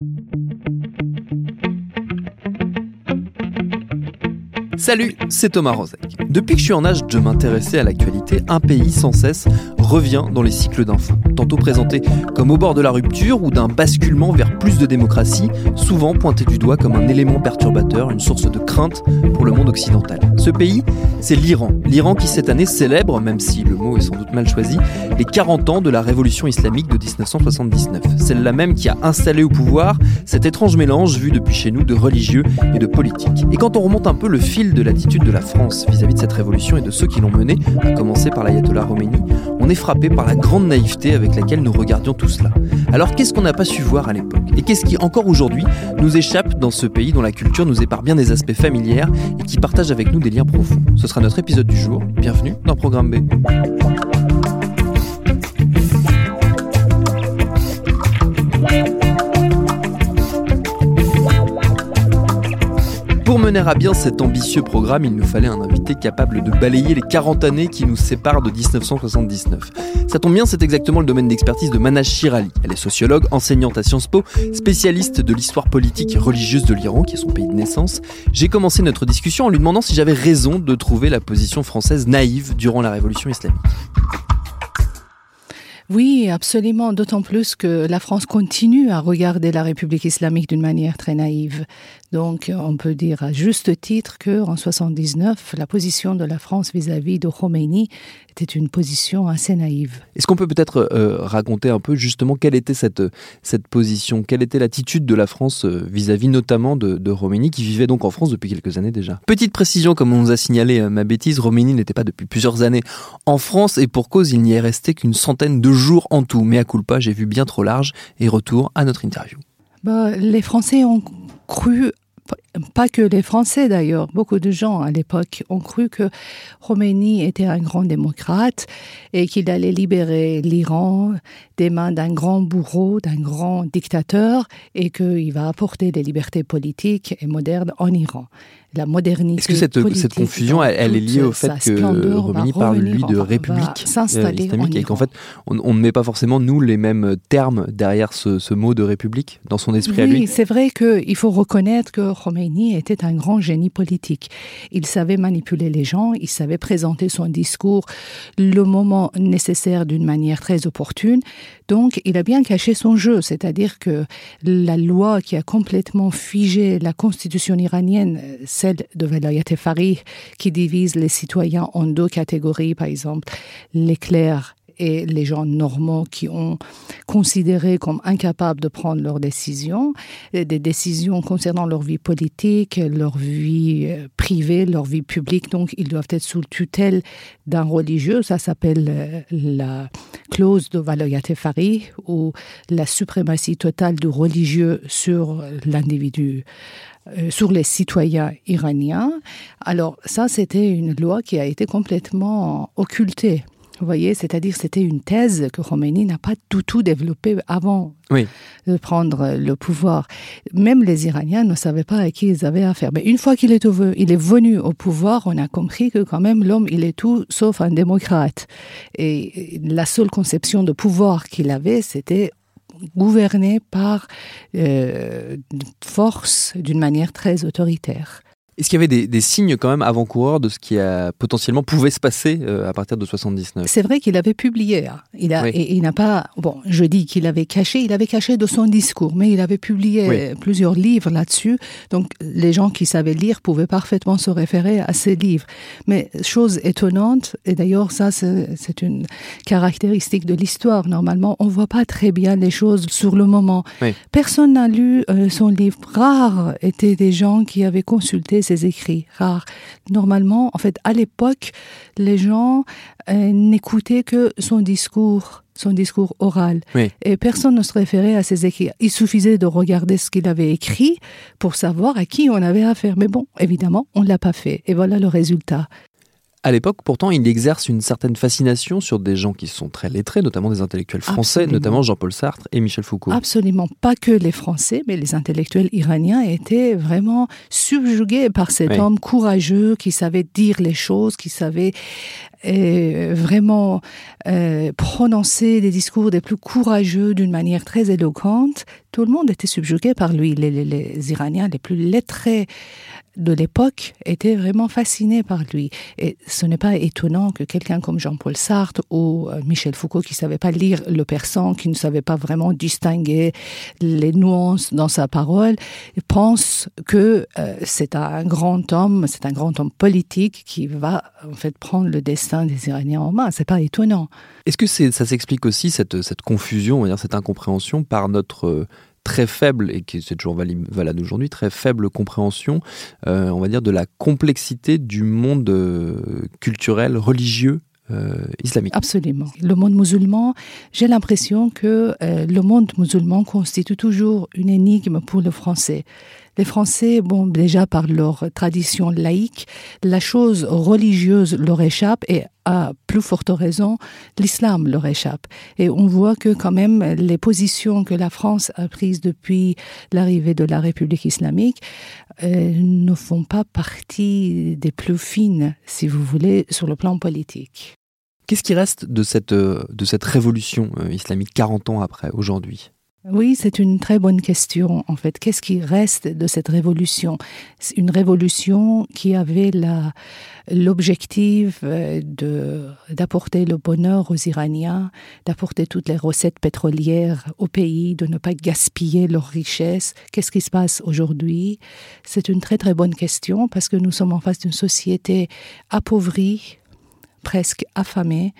Thank you. Salut, c'est Thomas Rozek. Depuis que je suis en âge de m'intéresser à l'actualité, un pays sans cesse revient dans les cycles d'infos. Tantôt présenté comme au bord de la rupture ou d'un basculement vers plus de démocratie, souvent pointé du doigt comme un élément perturbateur, une source de crainte pour le monde occidental. Ce pays, c'est l'Iran. L'Iran qui cette année célèbre, même si le mot est sans doute mal choisi, les 40 ans de la révolution islamique de 1979. Celle-là même qui a installé au pouvoir cet étrange mélange vu depuis chez nous de religieux et de politique. Et quand on remonte un peu le fil de l'attitude de la France vis-à-vis de cette révolution et de ceux qui l'ont menée, à commencer par l'ayatollah Khomeini, on est frappé par la grande naïveté avec laquelle nous regardions tout cela. Alors qu'est-ce qu'on n'a pas su voir à l'époque Et qu'est-ce qui encore aujourd'hui nous échappe dans ce pays dont la culture nous épare bien des aspects familiers et qui partage avec nous des liens profonds? Ce sera notre épisode du jour. Bienvenue dans Programme B. Pour mener à bien cet ambitieux programme, il nous fallait un invité capable de balayer les 40 années qui nous séparent de 1979. Ça tombe bien, c'est exactement le domaine d'expertise de Manaj Shirali. Elle est sociologue, enseignante à Sciences Po, spécialiste de l'histoire politique et religieuse de l'Iran, qui est son pays de naissance. J'ai commencé notre discussion en lui demandant si j'avais raison de trouver la position française naïve durant la révolution islamique. Oui, absolument, d'autant plus que la France continue à regarder la République islamique d'une manière très naïve. Donc, on peut dire à juste titre que en 79, la position de la France vis-à-vis de Khomeini était une position assez naïve. Est-ce qu'on peut peut-être euh, raconter un peu justement quelle était cette, cette position, quelle était l'attitude de la France euh, vis-à-vis notamment de, de Khomeini qui vivait donc en France depuis quelques années déjà? Petite précision, comme on nous a signalé euh, ma bêtise, Khomeini n'était pas depuis plusieurs années en France et pour cause, il n'y est resté qu'une centaine de jours en tout. Mais à culpa, j'ai vu bien trop large et retour à notre interview. Bah, les Français ont cru pas que les Français d'ailleurs, beaucoup de gens à l'époque ont cru que Khomeini était un grand démocrate et qu'il allait libérer l'Iran des mains d'un grand bourreau, d'un grand dictateur et qu'il va apporter des libertés politiques et modernes en Iran la modernité. Est-ce que cette, cette confusion, elle, elle, est liée au fait que Khomeini parle, lui, de république euh, islamique et qu'en fait, on, on, ne met pas forcément, nous, les mêmes termes derrière ce, ce mot de république dans son esprit oui, à lui? Oui, c'est vrai qu'il faut reconnaître que Khomeini était un grand génie politique. Il savait manipuler les gens, il savait présenter son discours le moment nécessaire d'une manière très opportune. Donc, il a bien caché son jeu, c'est-à-dire que la loi qui a complètement figé la constitution iranienne, celle de Velayat Fari, qui divise les citoyens en deux catégories, par exemple, les clercs et les gens normaux qui ont considéré comme incapables de prendre leurs décisions, des décisions concernant leur vie politique, leur vie euh, privée, leur vie publique. Donc, ils doivent être sous tutelle d'un religieux. Ça s'appelle euh, la clause de Valayat Fari ou la suprématie totale du religieux sur l'individu sur les citoyens iraniens. Alors ça, c'était une loi qui a été complètement occultée. Vous voyez, c'est-à-dire c'était une thèse que Khomeini n'a pas du tout développée avant oui. de prendre le pouvoir. Même les Iraniens ne savaient pas à qui ils avaient affaire. Mais une fois qu'il est, il est venu au pouvoir, on a compris que quand même l'homme, il est tout sauf un démocrate. Et la seule conception de pouvoir qu'il avait, c'était gouverné par euh, force d'une manière très autoritaire. Est-ce qu'il y avait des, des, signes quand même avant-coureurs de ce qui a potentiellement pouvait se passer euh, à partir de 79 C'est vrai qu'il avait publié. Hein. Il a, oui. et, il n'a pas. Bon, je dis qu'il avait caché. Il avait caché de son discours, mais il avait publié oui. plusieurs livres là-dessus. Donc, les gens qui savaient lire pouvaient parfaitement se référer à ces livres. Mais chose étonnante, et d'ailleurs ça c'est une caractéristique de l'histoire. Normalement, on voit pas très bien les choses sur le moment. Oui. Personne n'a lu euh, son livre. Rares étaient des gens qui avaient consulté ses écrits, rares. Normalement, en fait, à l'époque, les gens euh, n'écoutaient que son discours son discours oral. Et personne ne se référait à ses écrits. Il suffisait de regarder ce qu'il avait écrit pour savoir à qui on avait affaire. Mais bon, évidemment, on ne l'a pas fait. Et voilà le résultat. À l'époque, pourtant, il exerce une certaine fascination sur des gens qui sont très lettrés, notamment des intellectuels français, notamment Jean-Paul Sartre et Michel Foucault. Absolument, pas que les Français, mais les intellectuels iraniens étaient vraiment subjugués par cet homme courageux qui savait dire les choses, qui savait euh, vraiment euh, prononcer des discours des plus courageux d'une manière très éloquente. Tout le monde était subjugué par lui. les Iraniens les plus lettrés de l'époque était vraiment fasciné par lui. Et ce n'est pas étonnant que quelqu'un comme Jean-Paul Sartre ou euh, Michel Foucault, qui ne savait pas lire le persan, qui ne savait pas vraiment distinguer les nuances dans sa parole, pense que euh, c'est un grand homme, c'est un grand homme politique qui va en fait prendre le destin des Iraniens en main. C'est pas étonnant. Est-ce que ça s'explique aussi cette, confusion, cette incompréhension par notre euh, très faible, et qui c'est toujours valable aujourd'hui, très faible compréhension, euh, on va dire, de la complexité du monde euh, culturel, religieux islamique? Absolument. Le monde musulman, j'ai l'impression que le monde musulman constitue toujours une énigme pour le français. Les Français, bon, déjà par leur tradition laïque, la chose religieuse leur échappe et à plus forte raison, l'islam leur échappe. Et on voit que quand même les positions que la France a prises depuis l'arrivée de la République islamique euh, ne font pas partie des plus fines, si vous voulez, sur le plan politique. Qu'est-ce qui reste de cette, euh, de cette révolution euh, islamique 40 ans après, aujourd'hui? Oui, c'est une très bonne question. En fait, qu'est-ce qui reste de cette révolution? Une révolution qui avait l'objectif euh, d'apporter le bonheur aux Iraniens, d'apporter toutes les recettes pétrolières au pays, de ne pas gaspiller leurs richesses. Qu'est-ce qui se passe aujourd'hui? C'est une très très bonne question parce que nous sommes en face d'une société appauvrie, presque affamée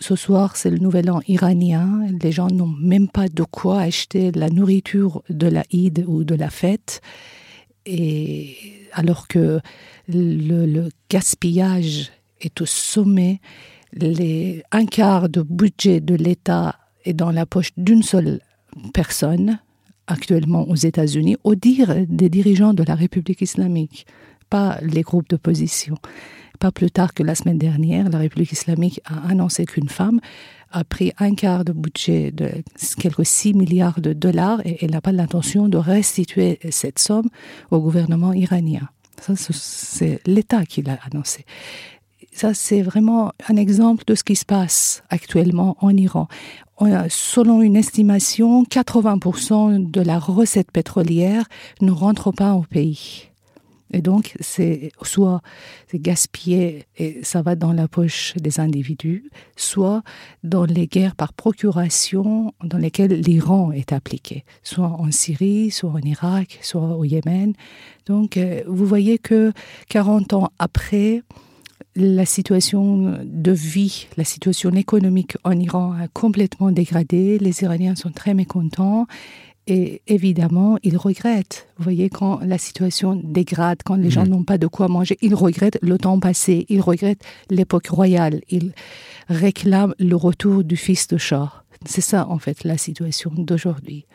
ce soir, c'est le nouvel an iranien. Les gens n'ont même pas de quoi acheter la nourriture de la Eid ou de la fête. Et alors que le, gaspillage est au sommet, un quart de budget de l'État est dans la poche d'une seule personne, actuellement aux États-Unis, au dire des dirigeants de la République islamique, pas les groupes d'opposition. Pas plus tard que la semaine dernière, la République islamique a annoncé qu'une femme a pris un quart de budget de quelques 6 milliards de dollars et elle n'a pas l'intention de restituer cette somme au gouvernement iranien. Ça, c'est l'État qui l'a annoncé. Ça, c'est vraiment un exemple de ce qui se passe actuellement en Iran. Selon une estimation, 80% de la recette pétrolière ne rentre pas au pays. Et donc, c'est soit c'est gaspillé et ça va dans la poche des individus, soit dans les guerres par procuration dans lesquelles l'Iran est appliqué, soit en Syrie, soit en Irak, soit au Yémen. Donc, euh, vous voyez que 40 ans après, la situation de vie, la situation économique en Iran a complètement dégradé. Les Iraniens sont très mécontents et évidemment, ils regrettent. Vous voyez, quand la situation dégrade, quand les gens mhm. n'ont pas de quoi manger, ils regrettent le temps passé, ils regrettent l'époque royale, ils réclament le retour du fils de Shah. C'est ça, en fait, la situation d'aujourd'hui.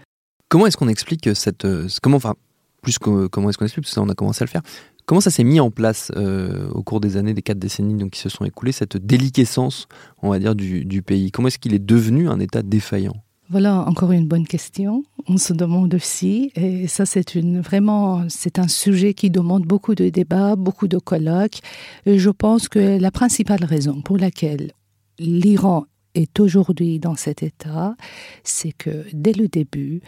Comment est-ce qu'on explique cette. Euh, comment, enfin, plus que, comment est-ce qu'on explique, parce que ça, on a commencé à le faire. Comment ça s'est mis en place euh, au cours des années, des quatre décennies donc, qui se sont écoulées, cette déliquescence, on va dire, du, du pays? Comment est-ce qu'il est devenu un État défaillant? Voilà encore une bonne question. On se demande aussi, et ça c'est une vraiment c'est un sujet qui demande beaucoup de débats, beaucoup de colloques. Je pense que la principale raison pour laquelle l'Iran est aujourd'hui dans cet état, c'est que dès le début,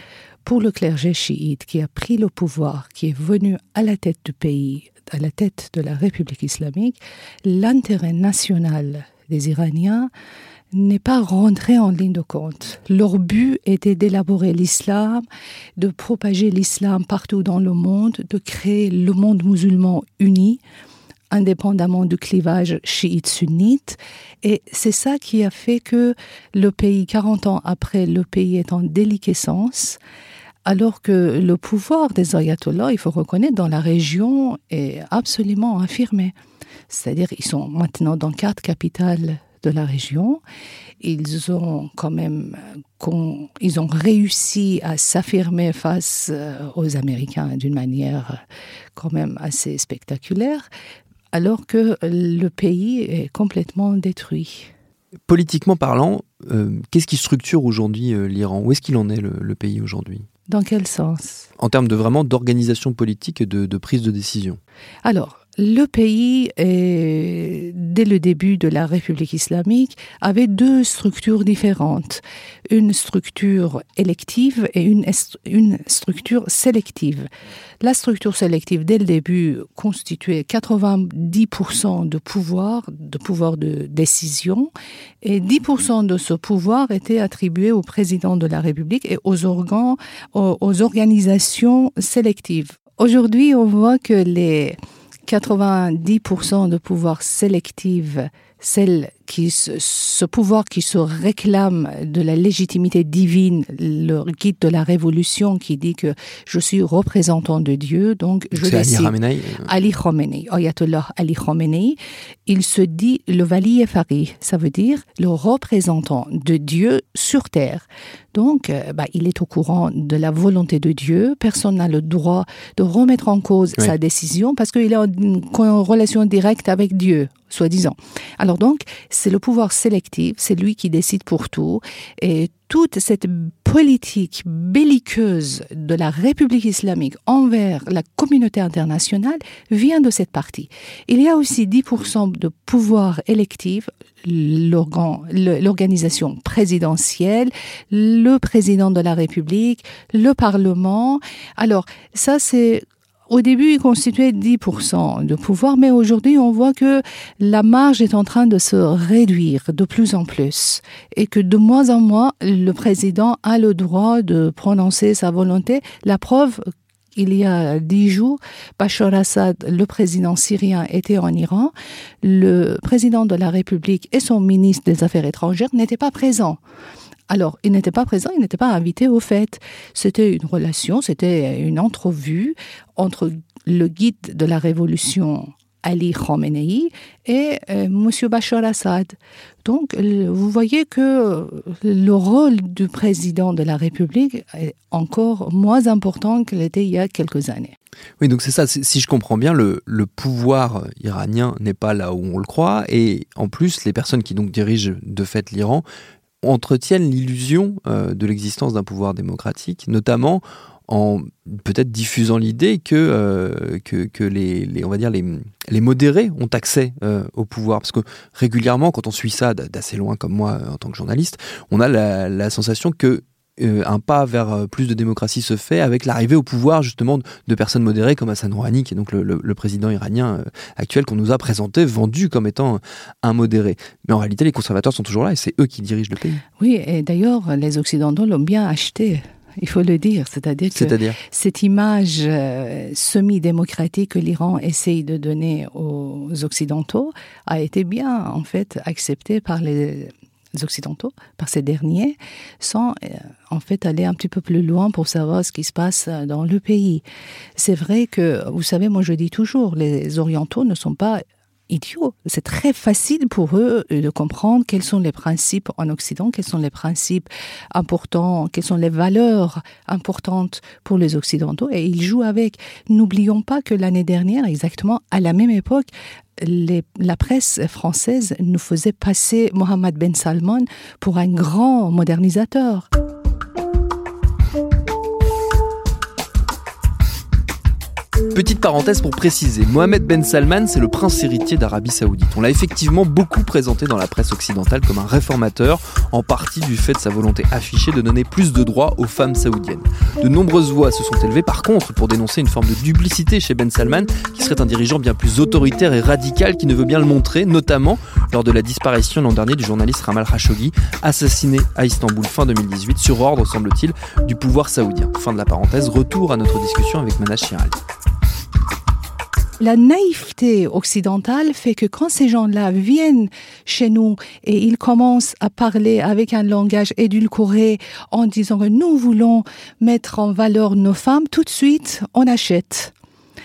pour le clergé chiite qui a pris le pouvoir, qui est venu à la tête du pays, à la tête de la République islamique, l'intérêt national des Iraniens n'est pas rentré en ligne de compte. Leur but était d'élaborer l'islam, de propager l'islam partout dans le monde, de créer le monde musulman uni, indépendamment du clivage chiite-sunnite. Et c'est ça qui a fait que le pays, 40 ans après, le pays est en déliquescence, Alors que le pouvoir des ayatollahs, il faut reconnaître, dans la région est absolument affirmé. C'est-à-dire, ils sont maintenant dans quatre capitales de la région. Ils ont quand même, ils ont réussi à s'affirmer face euh, aux Américains d'une manière quand même assez spectaculaire, alors que le pays est complètement détruit. Politiquement parlant, euh, qu'est-ce qui structure aujourd'hui euh, l'Iran? Où est-ce qu'il en est le, pays aujourd'hui? Dans quel sens? En termes de vraiment d'organisation politique et de, de prise de décision. Alors, le pays, dès le début de la République islamique, avait deux structures différentes. Une structure élective et une, une structure sélective. La structure sélective, dès le début, constituait 90% de pouvoir, de pouvoir de décision, et 10% de ce pouvoir était attribué au président de la République et aux organes, aux organisations sélectives. Aujourd'hui, on voit que les 90% de pouvoir sélectif, celle qui, ce pouvoir qui se réclame de la légitimité divine, le guide de la révolution qui dit que je suis représentant de Dieu, donc je décide. Ali Khamenei. Ali Khamenei, Ayatollah Ali Khamenei, il se dit le valier Fari, ça veut dire le représentant de Dieu sur terre. Donc, euh, bah, il est au courant de la volonté de Dieu. Personne n'a le droit de remettre en cause sa décision parce qu'il est en, en relation directe avec Dieu, soi-disant. Alors donc, c'est le pouvoir sélectif, c'est lui qui décide pour tout. Et toute cette politique belliqueuse de la République islamique envers la communauté internationale vient de cette partie. Il y a aussi 10% de pouvoir électif, l'organisation présidentielle, le président de la République, le Parlement. Alors ça, c'est au début, il constituait 10% de pouvoir, mais aujourd'hui, on voit que la marge est en train de se réduire de plus en plus et que de moins en moins, le président a le droit de prononcer sa volonté. La preuve il y a dix jours, Bachar Assad, le président syrien, était en Iran. Le président de la République et son ministre des Affaires étrangères n'étaient pas présents. Alors, il n'était pas présent, il n'était pas invité au fait. C'était une relation, c'était une entrevue entre le guide de la révolution Ali Khamenei et euh, M. Bachar Assad. Donc, vous voyez que le rôle du président de la République est encore moins important qu'il était il y a quelques années. Oui, donc c'est ça. Si je comprends bien, le, le pouvoir iranien n'est pas là où on le croit, et en plus, les personnes qui donc dirigent de fait l'Iran entretiennent l'illusion euh, de l'existence d'un pouvoir démocratique, notamment en peut-être diffusant l'idée que, euh, que, les, on va dire les, modérés ont accès euh, au pouvoir. Parce que régulièrement, quand on suit ça d'assez loin comme moi en tant que journaliste, on a la sensation que euh, un pas vers euh, plus de démocratie se fait avec l'arrivée au pouvoir justement de personnes modérées comme Hassan Rouhani, qui est donc le, président iranien euh, actuel qu'on nous a présenté, vendu comme étant un modéré. Mais en réalité, les conservateurs sont toujours là et c'est eux qui dirigent le pays. Oui, et d'ailleurs, les Occidentaux l'ont bien acheté. Il faut le dire, c'est-à-dire que cette image semi-démocratique que l'Iran essaye de donner aux Occidentaux a été bien en fait acceptée par les occidentaux, par ces derniers, sans euh, en fait aller un petit peu plus loin pour savoir ce qui se passe dans le pays. C'est vrai que, vous savez, moi je dis toujours, les orientaux ne sont pas C'est très facile pour eux de comprendre quels sont les principes en Occident, quels sont les principes importants, quelles sont les valeurs importantes pour les Occidentaux, et ils jouent avec. N'oublions pas que l'année dernière, exactement à la même époque, la presse française nous faisait passer Mohamed Ben Salman pour un grand modernisateur. Petite parenthèse pour préciser, Mohamed Ben Salman, c'est le prince héritier d'Arabie Saoudite. On l'a effectivement beaucoup présenté dans la presse occidentale comme un réformateur, en partie du fait de sa volonté affichée de donner plus de droits aux femmes saoudiennes. De nombreuses voix se sont élevées par contre pour dénoncer une forme de duplicité chez Ben Salman, qui serait un dirigeant bien plus autoritaire et radical qui ne veut bien le montrer, notamment lors de la disparition l'an dernier du journaliste Ramal Khashoggi, assassiné à Istanbul fin 2018 sur ordre, semble-t-il, du pouvoir saoudien. Fin de la parenthèse, retour à notre discussion avec Manaj Chirali. La naïveté occidentale fait que quand ces gens-là viennent chez nous et ils commencent à parler avec un langage édulcoré en disant que nous voulons mettre en valeur nos femmes, tout de suite, on achète.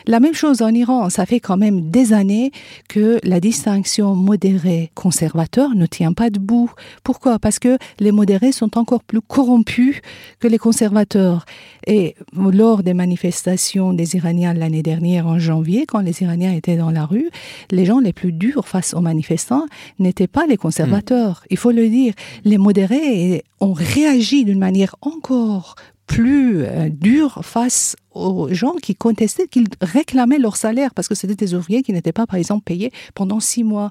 La même chose en Iran, ça fait quand même des années que la distinction modéré-conservateur ne tient pas debout. Pourquoi? Parce que les modérés sont encore plus corrompus que les conservateurs. Et lors des manifestations des Iraniens l'année dernière en janvier, quand les Iraniens étaient dans la rue, les gens les plus durs face aux manifestants n'étaient pas les conservateurs. Il faut le dire. Les modérés ont réagi d'une manière encore plus euh, dure face aux gens qui contestaient, qui réclamaient leur salaire parce que c'était des ouvriers qui n'étaient pas, par exemple, payés pendant six mois.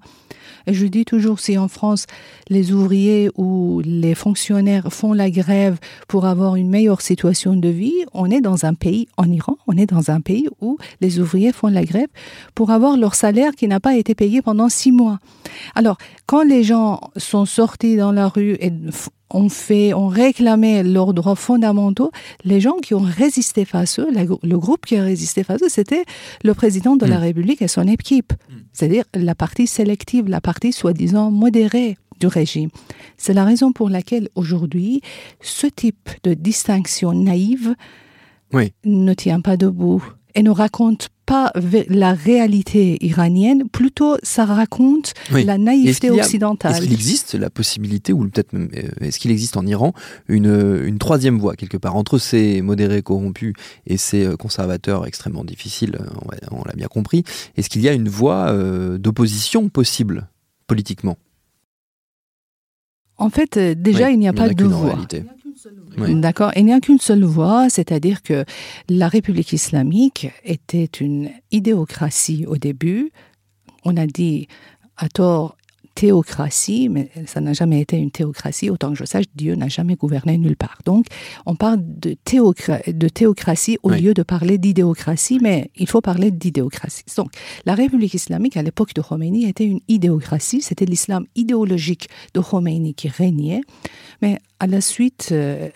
Je dis toujours, si en France, les ouvriers ou les fonctionnaires font la grève pour avoir une meilleure situation de vie, on est dans un pays, en Iran, on est dans un pays où les ouvriers font la grève pour avoir leur salaire qui n'a pas été payé pendant six mois. Alors, quand les gens sont sortis dans la rue et ont fait, ont réclamé leurs droits fondamentaux, les gens qui ont résisté face à eux, le groupe qui a résisté face à eux, c'était le président de la mm. République et son équipe. Mm. C'est-à-dire la partie sélective, la partie soi-disant modérée du régime. C'est la raison pour laquelle aujourd'hui, ce type de distinction naïve ne tient pas debout et ne raconte pas la réalité iranienne, plutôt ça raconte la naïveté occidentale. Est-ce qu'il existe la possibilité, ou peut-être euh, est-ce qu'il existe en Iran une, une troisième voie quelque part entre ces modérés corrompus et ces euh, conservateurs extrêmement difficiles, euh, on l'a bien compris. Est-ce qu'il y a une voie d'opposition possible politiquement? En fait, déjà, il n'y a pas de voie. D'accord. Il n'y a qu'une seule voie, c'est-à-dire que la République islamique était une idéocratie au début. On a dit à tort théocratie, mais ça n'a jamais été une théocratie. Autant que je sache, Dieu n'a jamais gouverné nulle part. Donc, on parle de, de théocratie au lieu de parler d'idéocratie, mais il faut parler d'idéocratie. Donc, la République islamique, à l'époque de Khomeini, était une idéocratie. C'était l'islam idéologique de Khomeini qui régnait. Mais à la suite... Euh,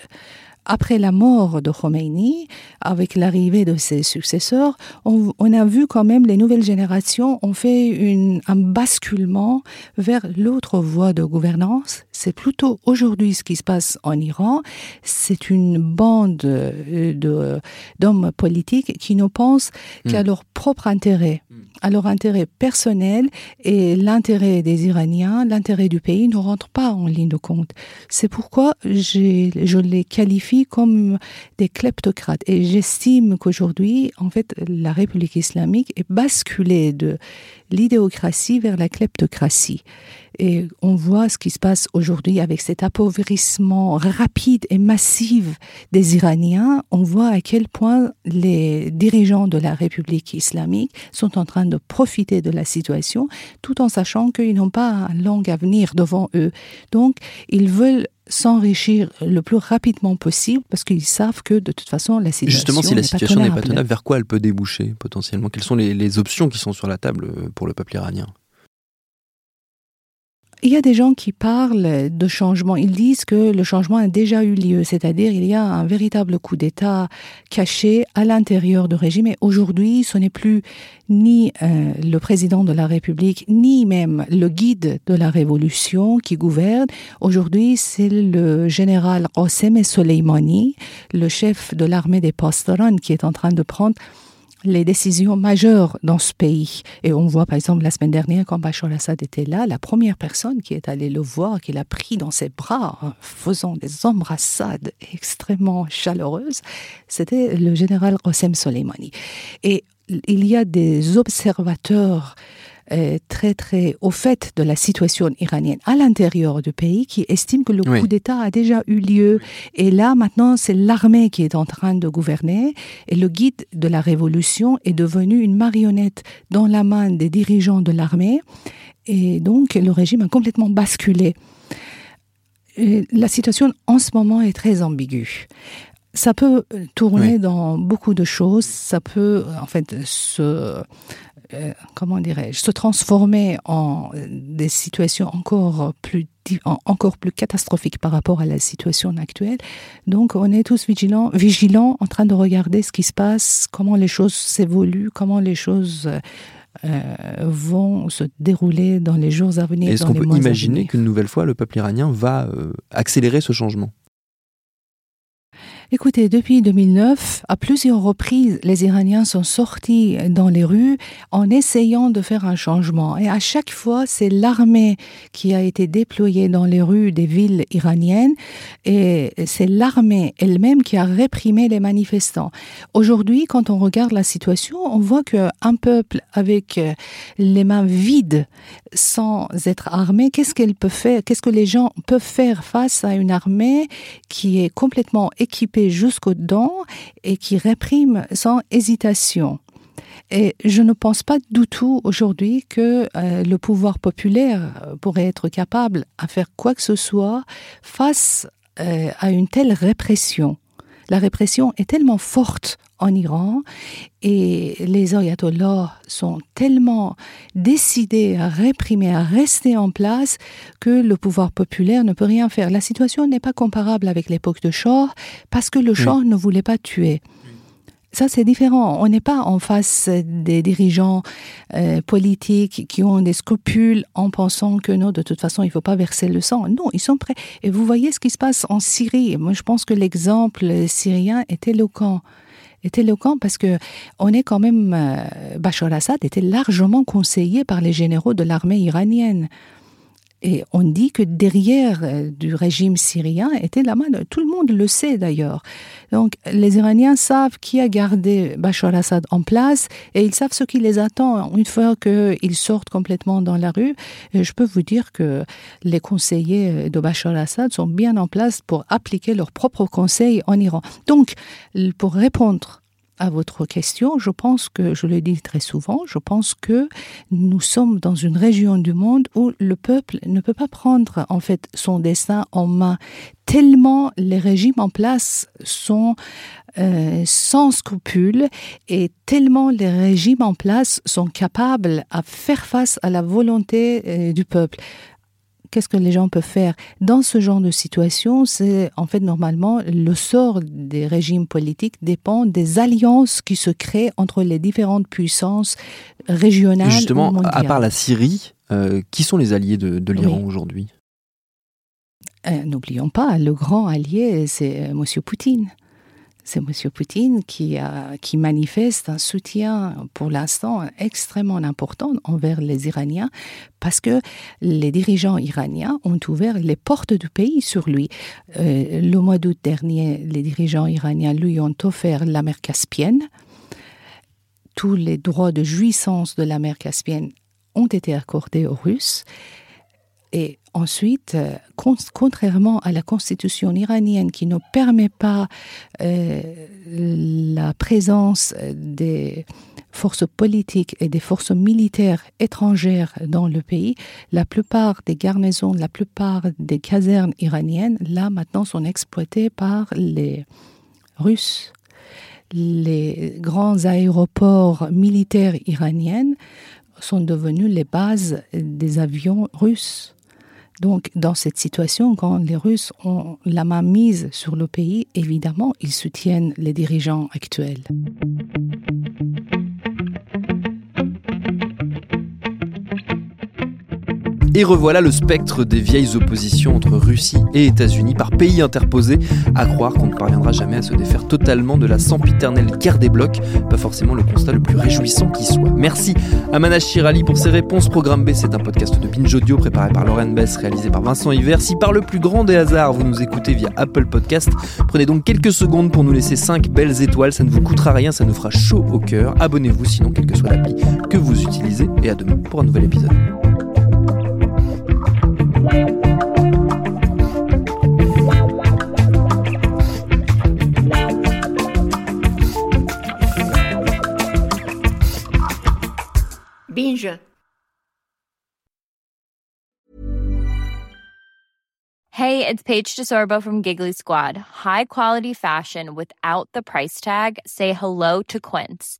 après la mort de Khomeini, avec l'arrivée de ses successeurs, on, a vu quand même les nouvelles générations ont fait une, un basculement vers l'autre voie de gouvernance. C'est plutôt aujourd'hui ce qui se passe en Iran. C'est une bande euh, d'hommes politiques qui ne pensent qu'à hmm. leur propre intérêt à leur intérêt personnel et l'intérêt des Iraniens, l'intérêt du pays ne rentrent pas en ligne de compte. C'est pourquoi je les qualifie comme des kleptocrates et j'estime qu'aujourd'hui, en fait, la République islamique est basculée de l'idéocratie vers la kleptocratie. Et on voit ce qui se passe aujourd'hui avec cet appauvrissement rapide et massif des Iraniens. On voit à quel point les dirigeants de la République islamique sont en train de profiter de la situation tout en sachant qu'ils n'ont pas un long avenir devant eux. Donc, ils veulent s'enrichir le plus rapidement possible parce qu'ils savent que de toute façon la situation Justement, si la situation n'est pas tenable, vers quoi elle peut déboucher potentiellement? Quelles sont les options qui sont sur la table euh, pour le peuple iranien? Il y a des gens qui parlent de changement. Ils disent que le changement a déjà eu lieu, c'est-à-dire il y a un véritable coup d'État caché à l'intérieur du régime. Et aujourd'hui, ce n'est plus ni euh, le président de la République, ni même le guide de la révolution qui gouverne. Aujourd'hui, c'est le général Qasem Soleimani, le chef de l'armée des Pastaran, qui est en train de prendre les décisions majeures dans ce pays. Et on voit par exemple la semaine dernière quand Bachar al-Assad était là, la première personne qui est allée le voir, qui l'a pris dans ses bras, faisant des embrassades extrêmement chaleureuses, c'était le général Qasem Soleimani. Et il y a des observateurs très très au fait de la situation iranienne à l'intérieur du pays qui estime que le coup d'État a déjà eu lieu. Et là, maintenant, c'est l'armée qui est en train de gouverner et le guide de la révolution est devenu une marionnette dans la main des dirigeants de l'armée. Et donc, le régime a complètement basculé. la situation en ce moment est très ambiguë ça peut tourner dans beaucoup de choses. Ça peut, en fait, se euh, comment dirais-je, se transformer en des situations encore plus encore plus catastrophiques par rapport à la situation actuelle. Donc, on est tous vigilants, vigilants en train de regarder ce qui se passe, comment les choses s'évoluent, comment les choses euh, vont se dérouler dans les jours à venir. Est-ce qu'on peut imaginer qu'une nouvelle fois, le peuple iranien va euh, accélérer ce changement? Écoutez, depuis 2009, à plusieurs reprises, les Iraniens sont sortis dans les rues en essayant de faire un changement. Et à chaque fois, c'est l'armée qui a été déployée dans les rues des villes iraniennes et c'est l'armée elle-même qui a réprimé les manifestants. Aujourd'hui, quand on regarde la situation, on voit qu'un peuple avec les mains vides, sans être armé, qu'est-ce qu'elle peut faire? Qu'est-ce que les gens peuvent faire face à une armée qui est complètement équipée jusqu'aux dents et qui réprime sans hésitation? Et je ne pense pas du tout aujourd'hui que euh, le pouvoir populaire pourrait être capable à faire quoi que ce soit face euh, à une telle répression. La répression est tellement forte en Iran et les ayatollahs sont tellement décidés à réprimer, à rester en place que le pouvoir populaire ne peut rien faire. La situation n'est pas comparable avec l'époque de Shah parce que le Shah ne voulait pas tuer. Ça, c'est différent. On n'est pas en face des dirigeants euh, politiques qui ont des scrupules en pensant que non, de toute façon, il ne faut pas verser le sang. Non, ils sont prêts. Et vous voyez ce qui se passe en Syrie. Moi, je pense que l'exemple syrien est éloquent est éloquent parce que on est quand même euh, Bachar Assad était largement conseillé par les généraux de l'armée iranienne. Et on dit que derrière euh, du régime syrien était la main tout le monde le sait d'ailleurs. Donc les Iraniens savent qui a gardé Bachar Assad en place et ils savent ce qui les attend une fois qu'ils sortent complètement dans la rue. Et je peux vous dire que les conseillers de Bachar Assad sont bien en place pour appliquer leurs propres conseils en Iran. Donc pour répondre à votre question, je pense que, je le dis très souvent, je pense que nous sommes dans une région du monde où le peuple ne peut pas prendre en fait son destin en main, tellement les régimes en place sont euh, sans scrupules et tellement les régimes en place sont capables à faire face à la volonté euh, du peuple qu'est-ce que les gens peuvent faire dans ce genre de situation C'est en fait normalement le sort des régimes politiques dépend des alliances qui se créent entre les différentes puissances régionales. Justement, à part la Syrie, euh, qui sont les alliés de, l'Iran aujourd'hui? Euh, N'oublions pas, le grand allié, c'est euh, M. Poutine c'est M. Poutine qui, manifeste un soutien pour l'instant extrêmement important envers les Iraniens parce que les dirigeants iraniens ont ouvert les portes du pays sur lui. Euh, le mois d'août dernier, les dirigeants iraniens lui ont offert la mer Caspienne. Tous les droits de jouissance de la mer Caspienne ont été accordés aux Russes. Et ensuite, euh, contrairement à la constitution iranienne qui ne permet pas euh, la présence des forces politiques et des forces militaires étrangères dans le pays, la plupart des garnisons, la plupart des casernes iraniennes, là maintenant, sont exploitées par les Russes. Les grands aéroports militaires iraniens sont devenus les bases des avions russes. Donc, dans cette situation, quand les Russes ont la main mise sur le pays, évidemment, ils soutiennent les dirigeants actuels. Et revoilà le spectre des vieilles oppositions entre Russie et États-Unis par pays interposés, à croire qu'on ne parviendra jamais à se défaire totalement de la sempiternelle guerre des blocs, pas forcément le constat le plus réjouissant qui soit. Merci à Manash Shirali pour ses réponses. Programme B, c'est un podcast de Binge Audio préparé par Lauren Bess, réalisé par Vincent Hiver. Si par le plus grand des hasards, vous nous écoutez via Apple Podcast, prenez donc quelques secondes pour nous laisser 5 belles étoiles, ça ne vous coûtera rien, ça nous fera chaud au cœur. Abonnez-vous sinon, quelle que soit l'appli que vous utilisez, et à demain pour un nouvel épisode. Binge. Hey, it's Paige DeSorbo from Giggly Squad. High quality fashion without the price tag. Say hello to Quince.